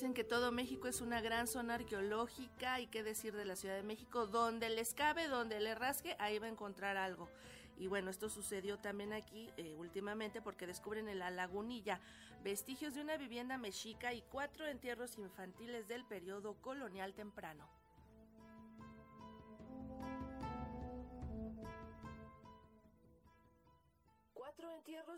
Dicen que todo México es una gran zona arqueológica y qué decir de la Ciudad de México, donde les cabe, donde le rasque, ahí va a encontrar algo. Y bueno, esto sucedió también aquí eh, últimamente porque descubren en la lagunilla vestigios de una vivienda mexica y cuatro entierros infantiles del periodo colonial temprano.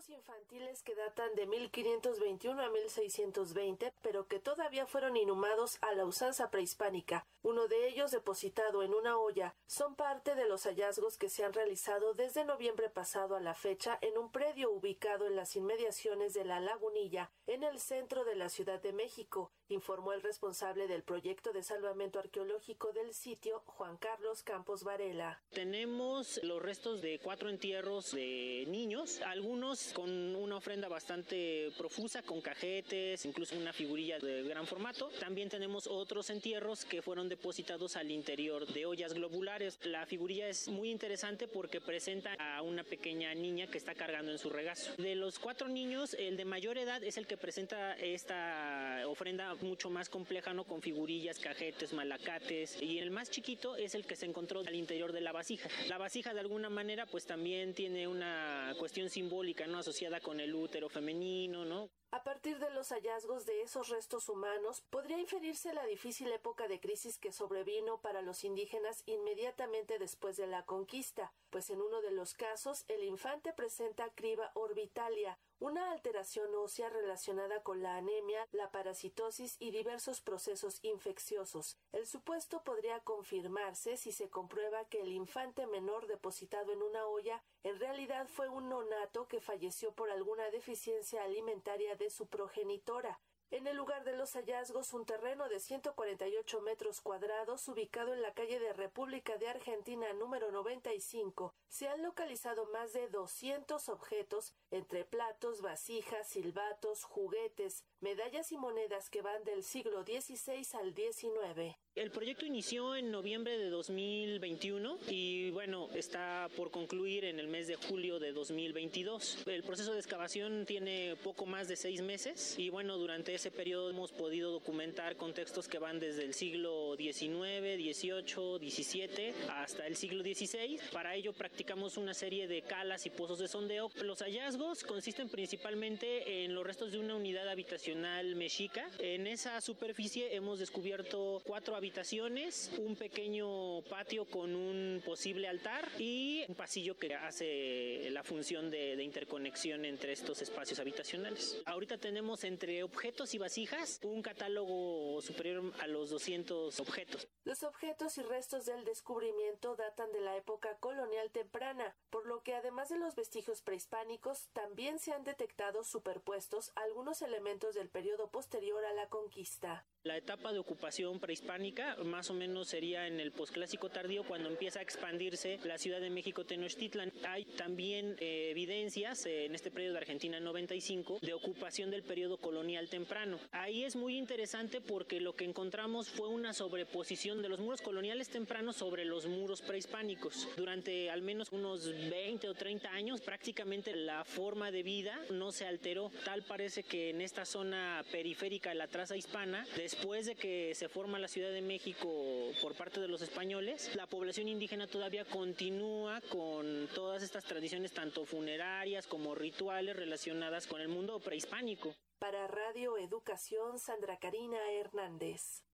Infantiles que datan de 1521 a 1620, pero que todavía fueron inhumados a la usanza prehispánica. Uno de ellos depositado en una olla son parte de los hallazgos que se han realizado desde noviembre pasado a la fecha en un predio ubicado en las inmediaciones de la Lagunilla, en el centro de la Ciudad de México, informó el responsable del proyecto de salvamento arqueológico del sitio, Juan Carlos Campos Varela. Tenemos los restos de cuatro entierros de niños, algunos con una ofrenda bastante profusa, con cajetes, incluso una figurilla de gran formato. También tenemos otros entierros que fueron depositados al interior de ollas globulares. La figurilla es muy interesante porque presenta a una pequeña niña que está cargando en su regazo. De los cuatro niños, el de mayor edad es el que presenta esta ofrenda mucho más compleja, ¿no? Con figurillas, cajetes, malacates. Y el más chiquito es el que se encontró al interior de la vasija. La vasija, de alguna manera, pues también tiene una cuestión simbólica, ¿no? Asociada con el útero femenino, ¿no? A partir de los hallazgos de esos restos humanos, podría inferirse la difícil época de crisis que sobrevino para los indígenas inmediatamente después de la conquista, pues en uno de los casos el infante presenta criba orbitalia, una alteración ósea relacionada con la anemia, la parasitosis y diversos procesos infecciosos. El supuesto podría confirmarse si se comprueba que el infante menor depositado en una olla en realidad fue un nonato que falleció por alguna deficiencia alimentaria su progenitora. En el lugar de los hallazgos, un terreno de 148 metros cuadrados ubicado en la calle de República de Argentina número 95, se han localizado más de 200 objetos entre platos, vasijas, silbatos, juguetes, medallas y monedas que van del siglo XVI al XIX. El proyecto inició en noviembre de 2021 y bueno, está por concluir en el mes de julio de 2022. El proceso de excavación tiene poco más de seis meses y bueno, durante ese periodo hemos podido documentar contextos que van desde el siglo XIX, XVIII, XVII hasta el siglo XVI. Para ello practicamos una serie de calas y pozos de sondeo. Los hallazgos consisten principalmente en los restos de una unidad habitacional mexica. En esa superficie hemos descubierto cuatro habitaciones, un pequeño patio con un posible altar y un pasillo que hace la función de, de, interconexión entre estos espacios habitacionales. Ahorita tenemos entre objetos y vasijas un catálogo superior a los 200 objetos. Los objetos y restos del descubrimiento datan de la época colonial temprana, por lo que además de los vestigios prehispánicos, también se han detectado superpuestos algunos elementos del periodo posterior a la conquista. La etapa de ocupación prehispánica más o menos sería en el posclásico tardío cuando empieza a expandirse la Ciudad de México Tenochtitlan. Hay también eh, evidencias eh, en este periodo de Argentina 95 de ocupación del periodo colonial temprano. Ahí es muy interesante porque lo que encontramos fue una sobreposición de los muros coloniales tempranos sobre los muros prehispánicos. Durante al menos unos 20 o 30 años prácticamente la forma de vida no se alteró. Tal parece que en esta zona periférica de la traza hispana después de que se forma la Ciudad de México por parte de los españoles, la población indígena todavía continúa con todas estas tradiciones, tanto funerarias como rituales relacionadas con el mundo prehispánico. Para Radio Educación, Sandra Karina Hernández.